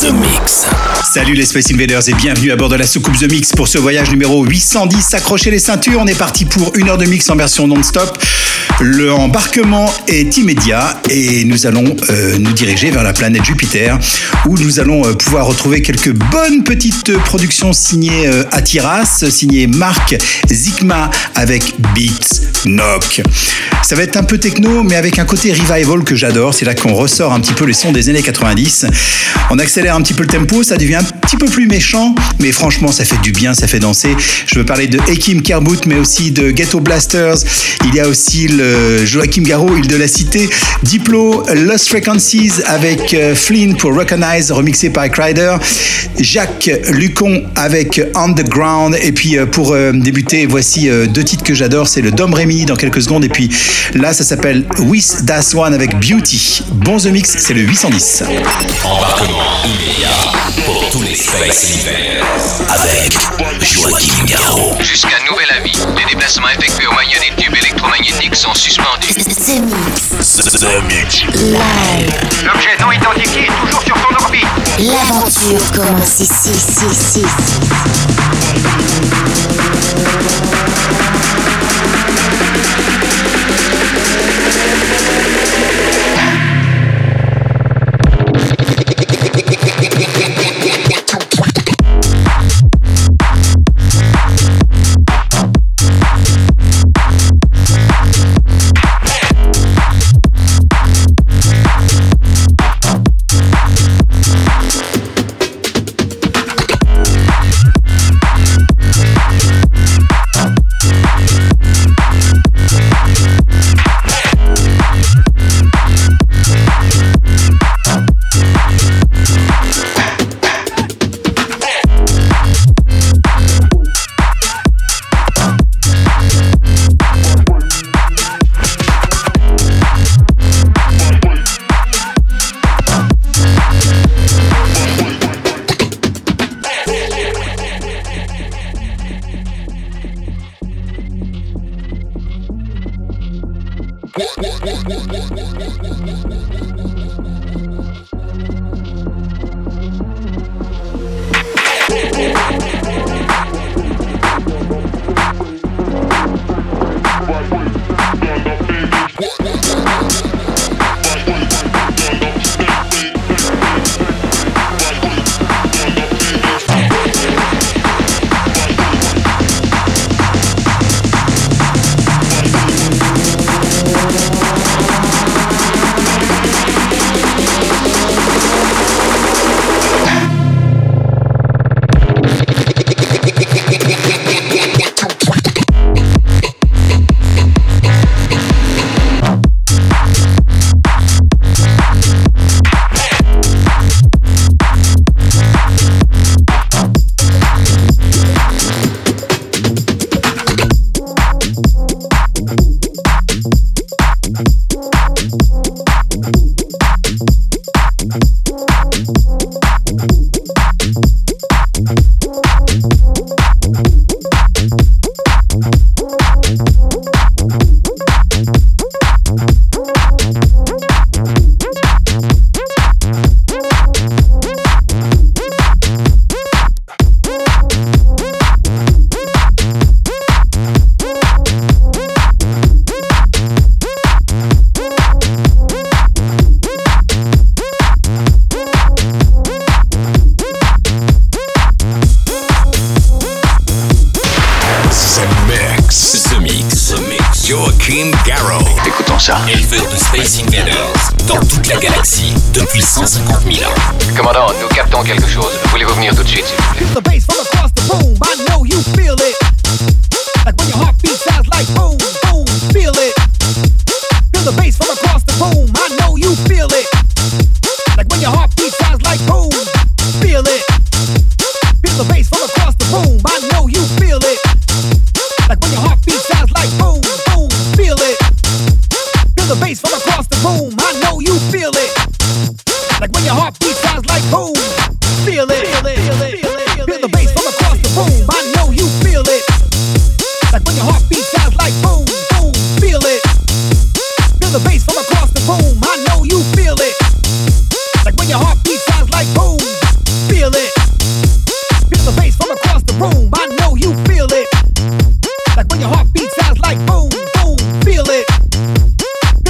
The Mix. Salut les Space Invaders et bienvenue à bord de la soucoupe The Mix pour ce voyage numéro 810. Accrochez les ceintures, on est parti pour une heure de mix en version non-stop. L'embarquement est immédiat et nous allons euh, nous diriger vers la planète Jupiter où nous allons euh, pouvoir retrouver quelques bonnes petites productions signées euh, à Tiras, signées Marc Zikma avec Beats Knock. Ça va être un peu techno mais avec un côté revival que j'adore. C'est là qu'on ressort un petit peu les sons des années 90. On accélère un petit peu le tempo, ça devient un petit peu plus méchant mais franchement ça fait du bien, ça fait danser. Je veux parler de Ekim Kerbout mais aussi de Ghetto Blasters. Il y a aussi le Joachim Garraud, île de la cité. Diplo, Lost Frequencies avec euh, Flynn pour Recognize, remixé par Crider. Jacques Lucon avec Underground. Et puis euh, pour euh, débuter, voici deux titres que j'adore. C'est le Dom Rémy dans quelques secondes. Et puis là, ça s'appelle With Das One avec Beauty. Bon The Mix, c'est le 810. Embarquement pour tous les Space Invaders avec Joachim Garraud. Jusqu'à nouvel avis, les déplacements effectués au moyen des tubes électromagnétiques sont suspendus. The Mix. The Mix. Live. L'objet non identifié est toujours sur son orbite. L'aventure commence ici, ici, ici.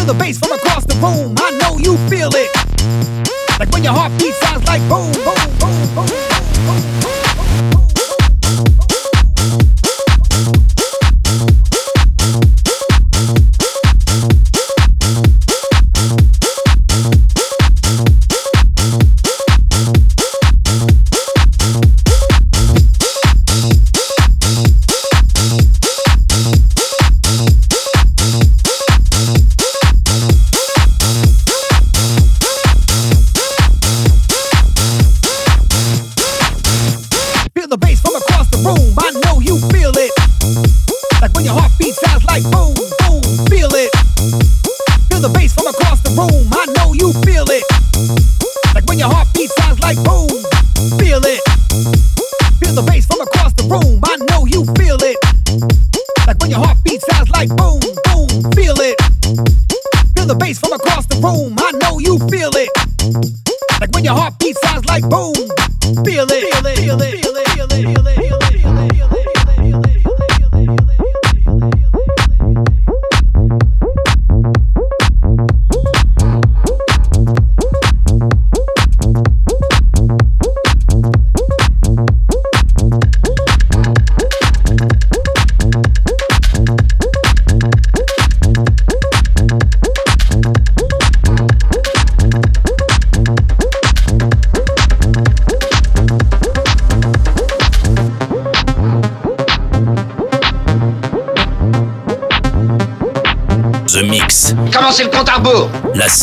the bass from across the room. I know you feel it.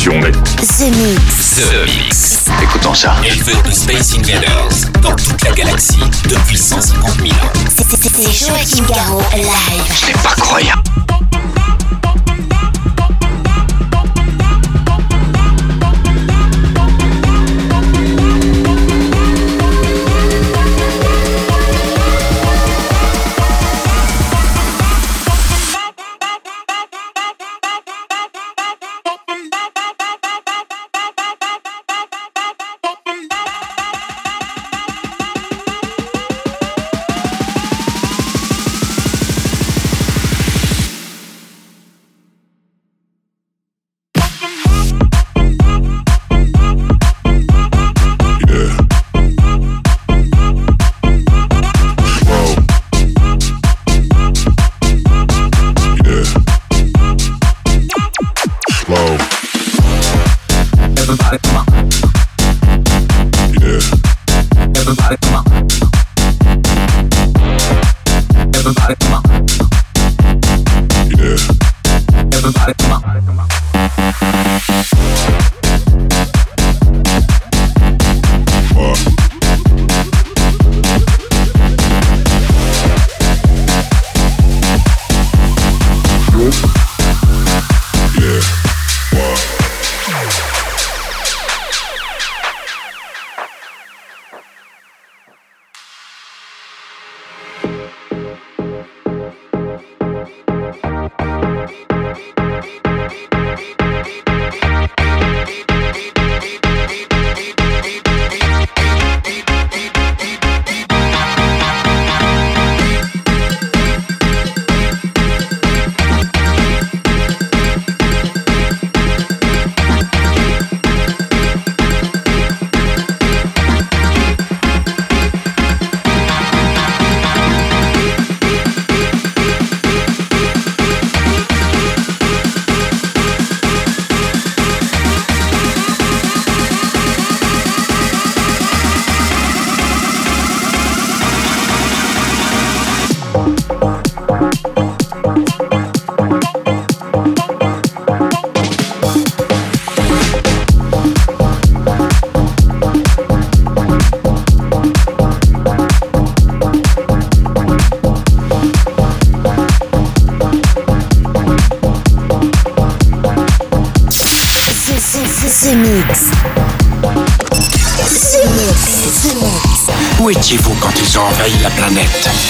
sélection. The Mix. Mix. Écoutons ça. envahit la planète.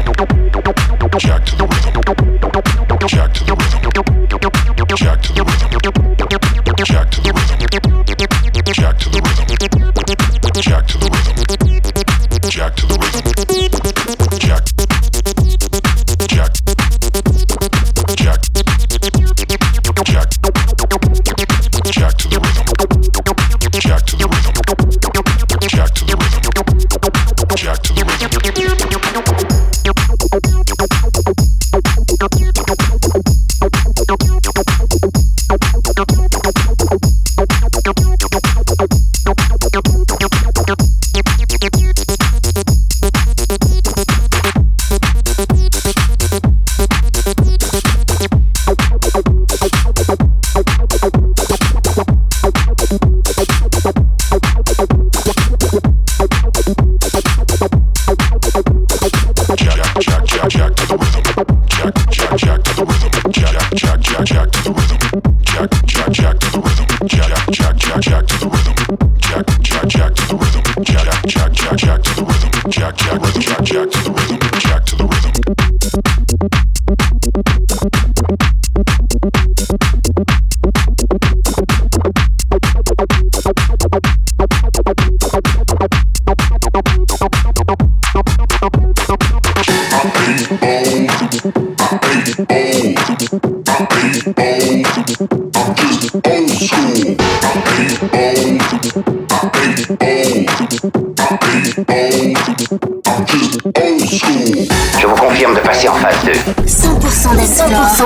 with the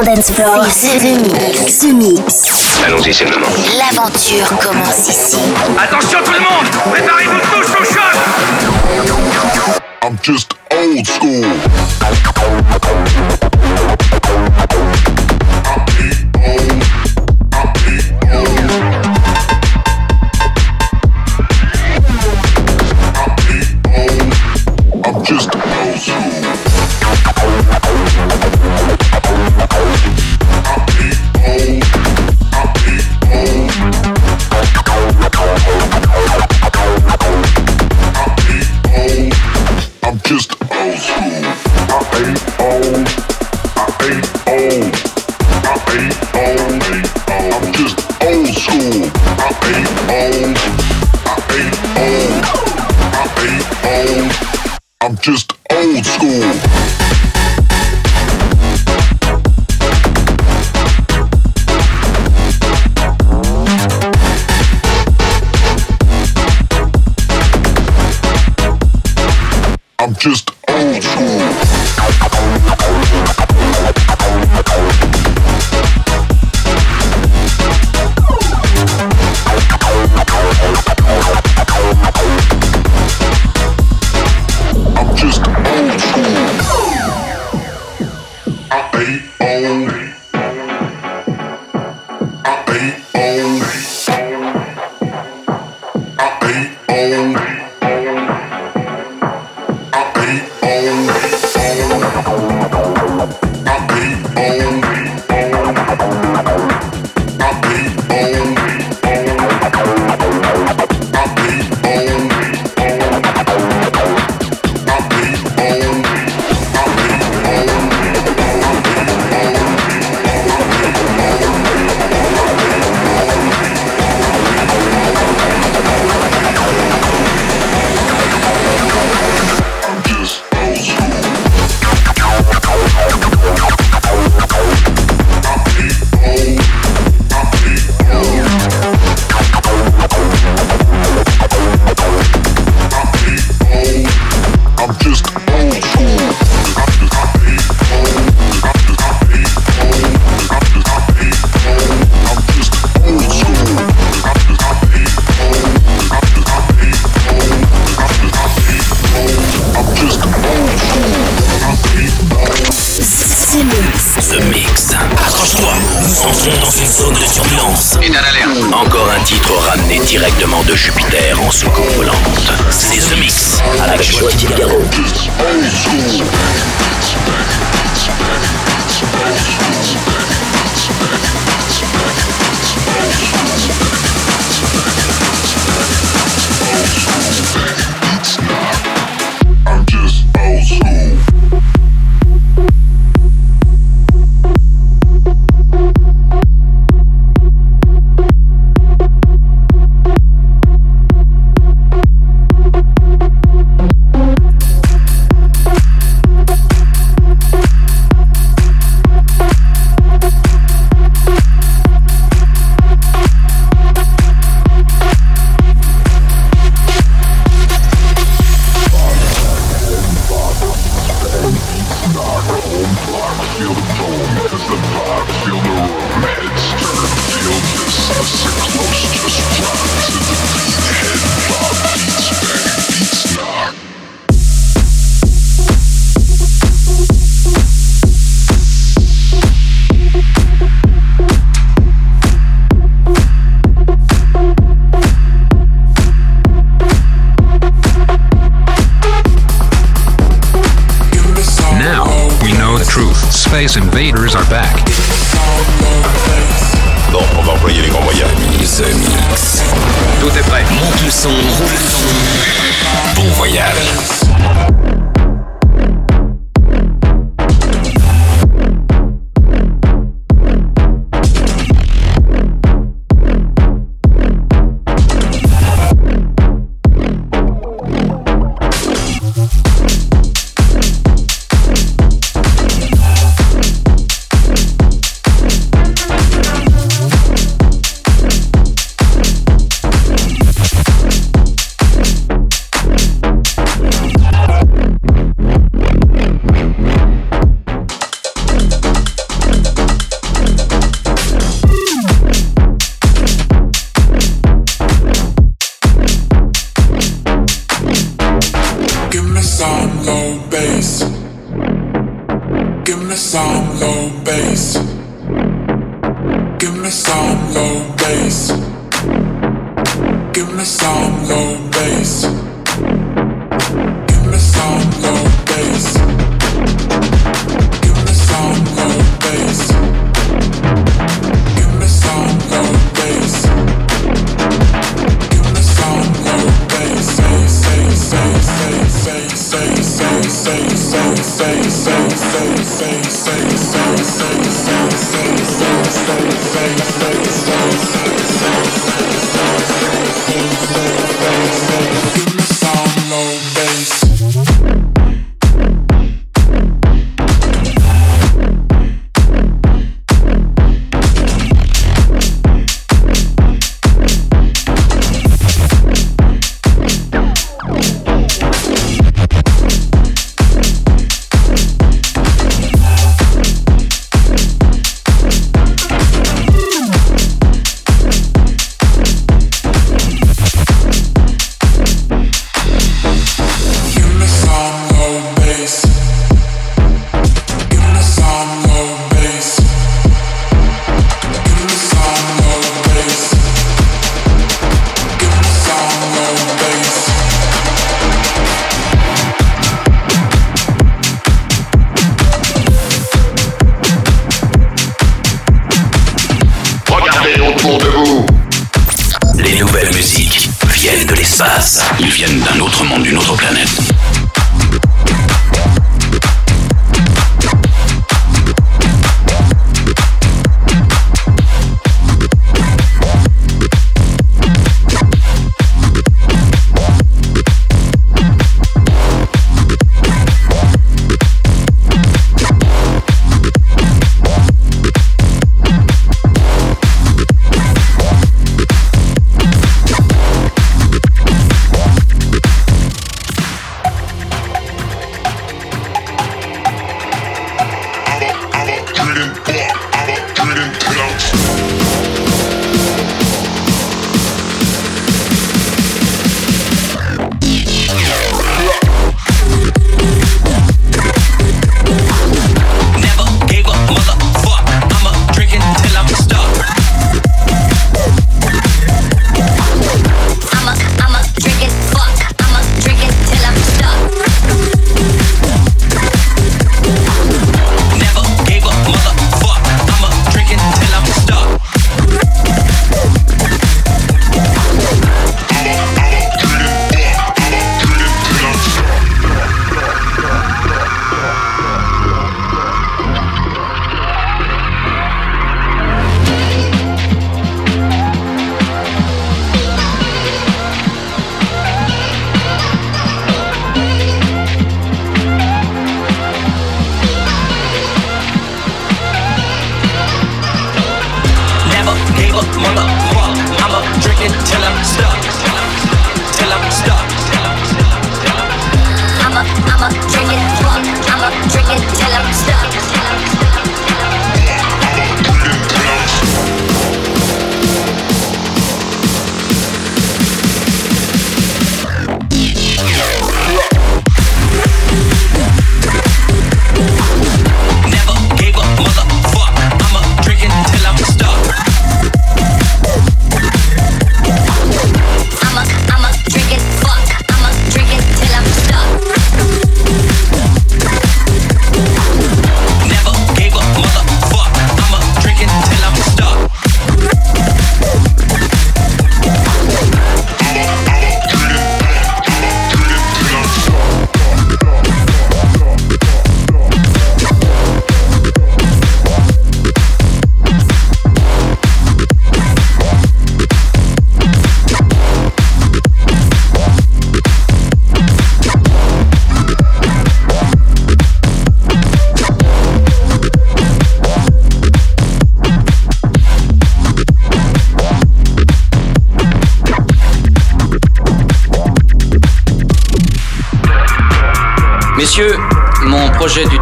Dance Floor. The Mix. Allons-y, c'est le moment. L'aventure commence ici. Attention tout le monde Préparez-vous tous au choc I'm just old school. just old school.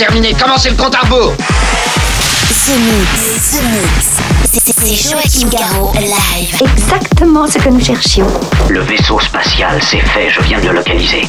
Déterminé, commencez le compte à rebours The Mix, The Mix. C'est- C'est Joachim Garraud, live. Exactement ce que nous cherchions. Le vaisseau spatial, c'est fait, je viens de le localiser.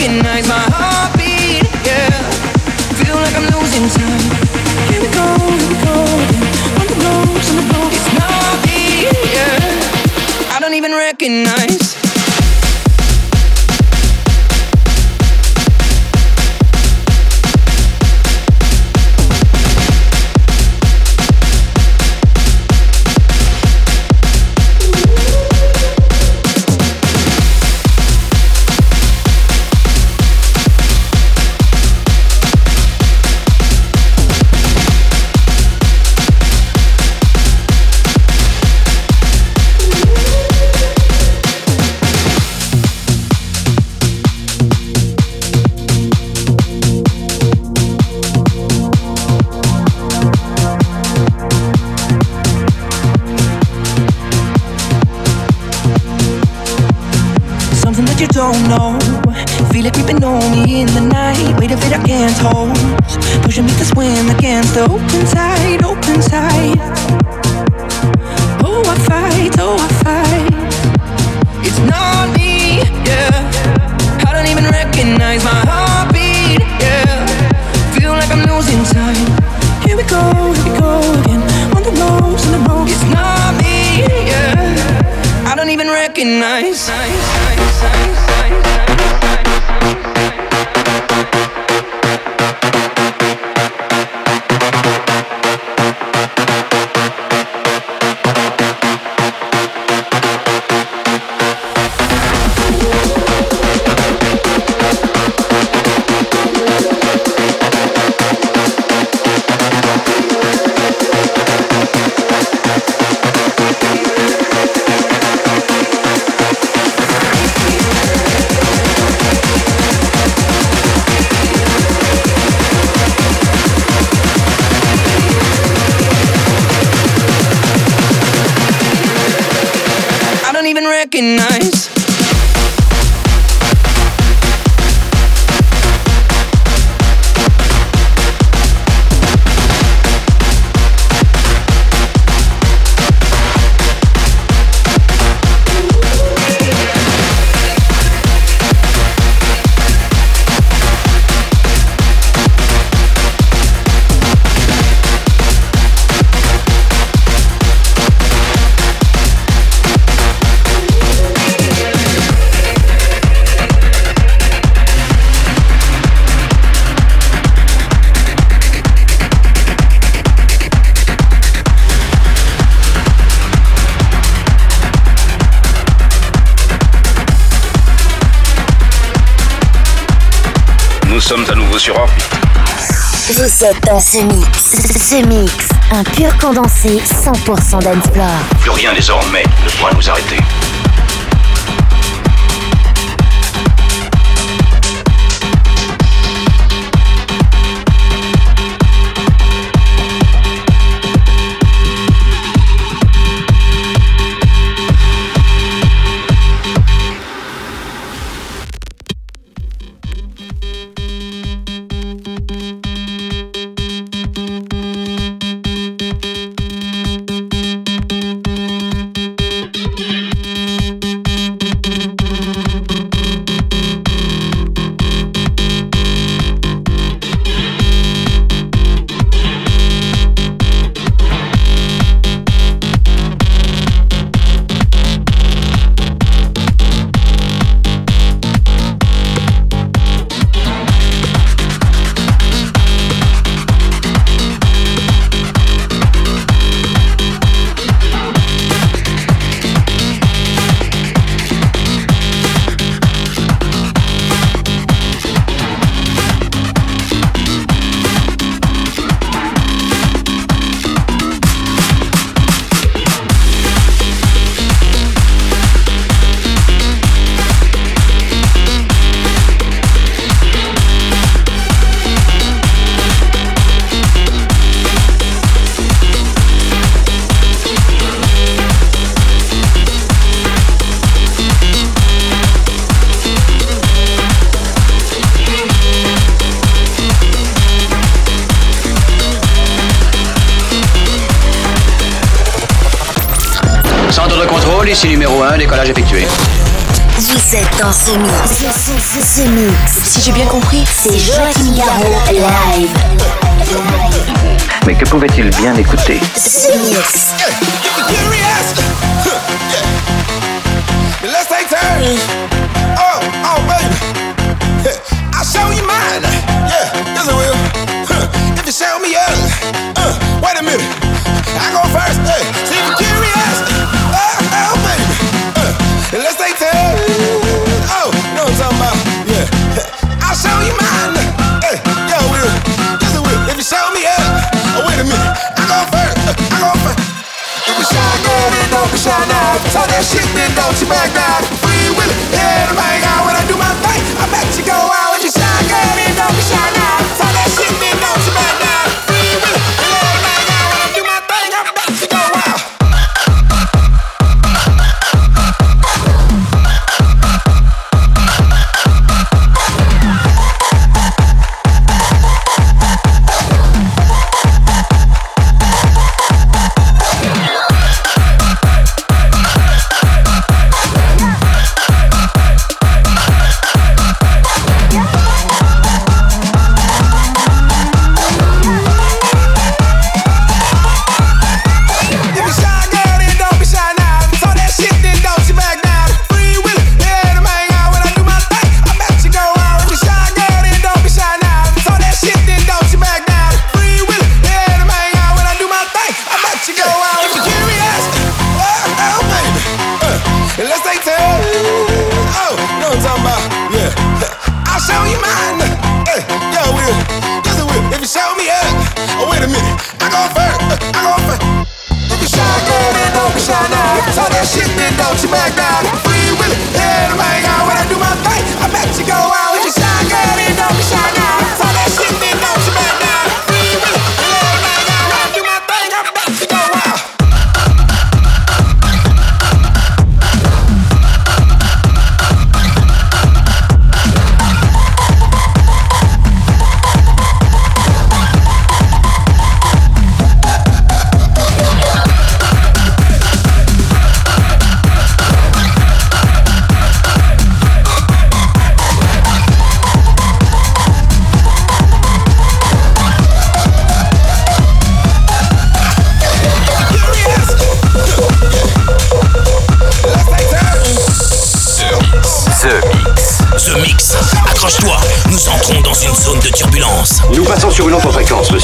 recognize my heartbeat, yeah. Feel like I'm losing time. Here we go, here we go On the ropes, on the boat, it's not me, yeah. I don't even recognize. C'est The Mix. Ce Mix. Un pur condensé 100% d'Ensplore. Plus rien désormais ne pourra nous arrêter. bien écouté. Turn that shit, then don't you back down. Free will it, yeah, bang.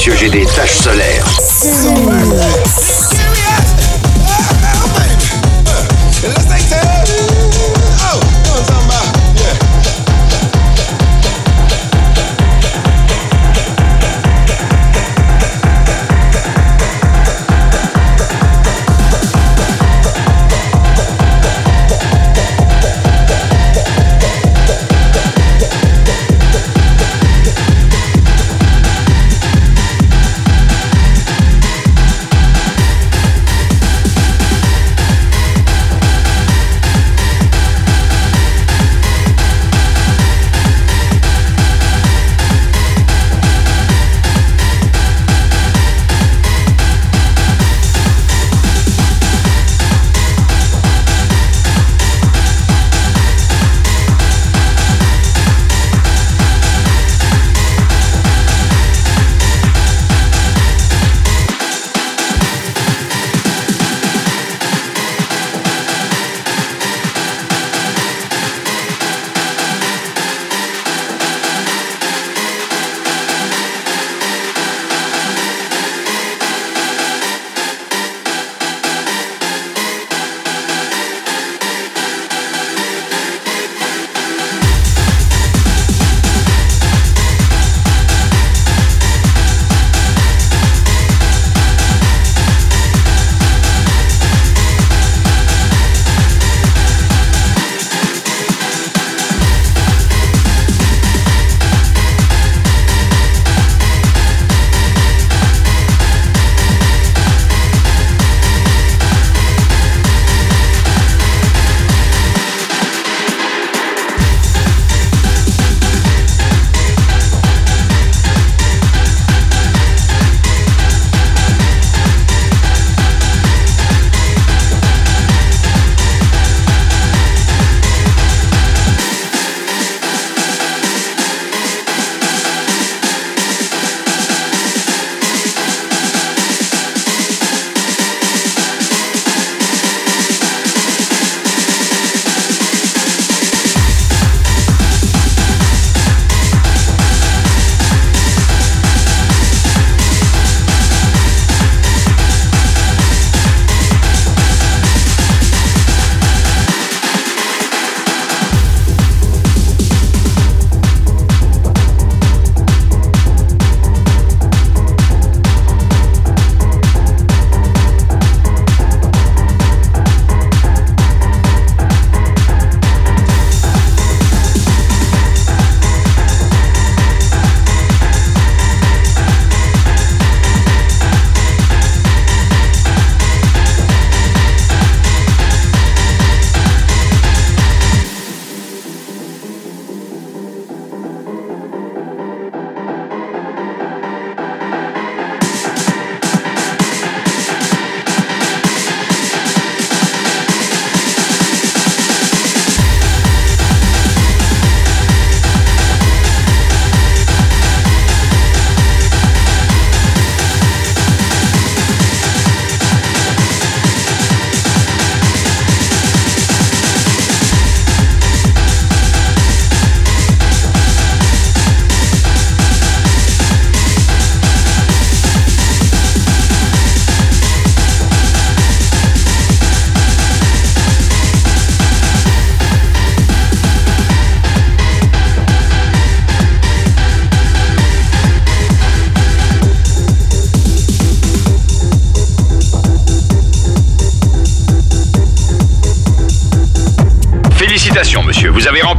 sujet des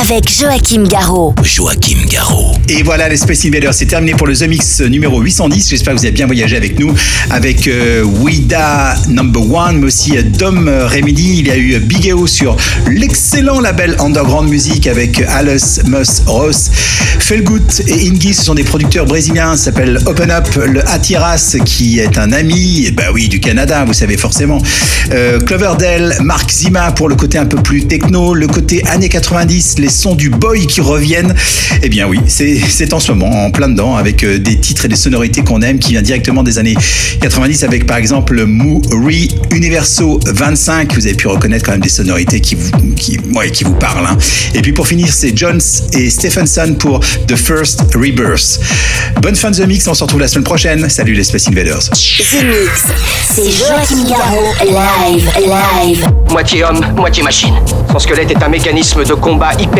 Avec Joachim Garraud. Joachim Garraud. Et voilà, les Space Invaders, c'est terminé pour le The Mix numéro 810. J'espère que vous avez bien voyagé avec nous, avec euh, Wida Number One, mais aussi euh, Dom Remedy. Il y a eu Big EO sur l'excellent label Underground Music avec Alice Mus Ross. Felgut et Ingi, ce sont des producteurs brésiliens, ça s'appelle Open Up. Le Atiras, qui est un ami, ben oui, du Canada, vous savez forcément. Euh, Cloverdale, Mark Zima pour le côté un peu plus techno, le côté années 90, les sons du boy qui reviennent. Eh bien oui, c'est en ce moment, en plein dedans, avec euh, des titres et des sonorités qu'on aime, qui vient directement des années 90, avec par exemple Mouri Universo 25. Vous avez pu reconnaître quand même des sonorités qui vous, qui, ouais, qui vous parlent. hein. Et puis pour finir, c'est Jones et Stephenson pour The First Rebirth. Bonne fin de The Mix, on se retrouve la semaine prochaine. Salut les Space Invaders. The Mix. C'est Joachim Garraud. Live, live. Moitié homme, moitié machine. Son squelette est un mécanisme de combat hyper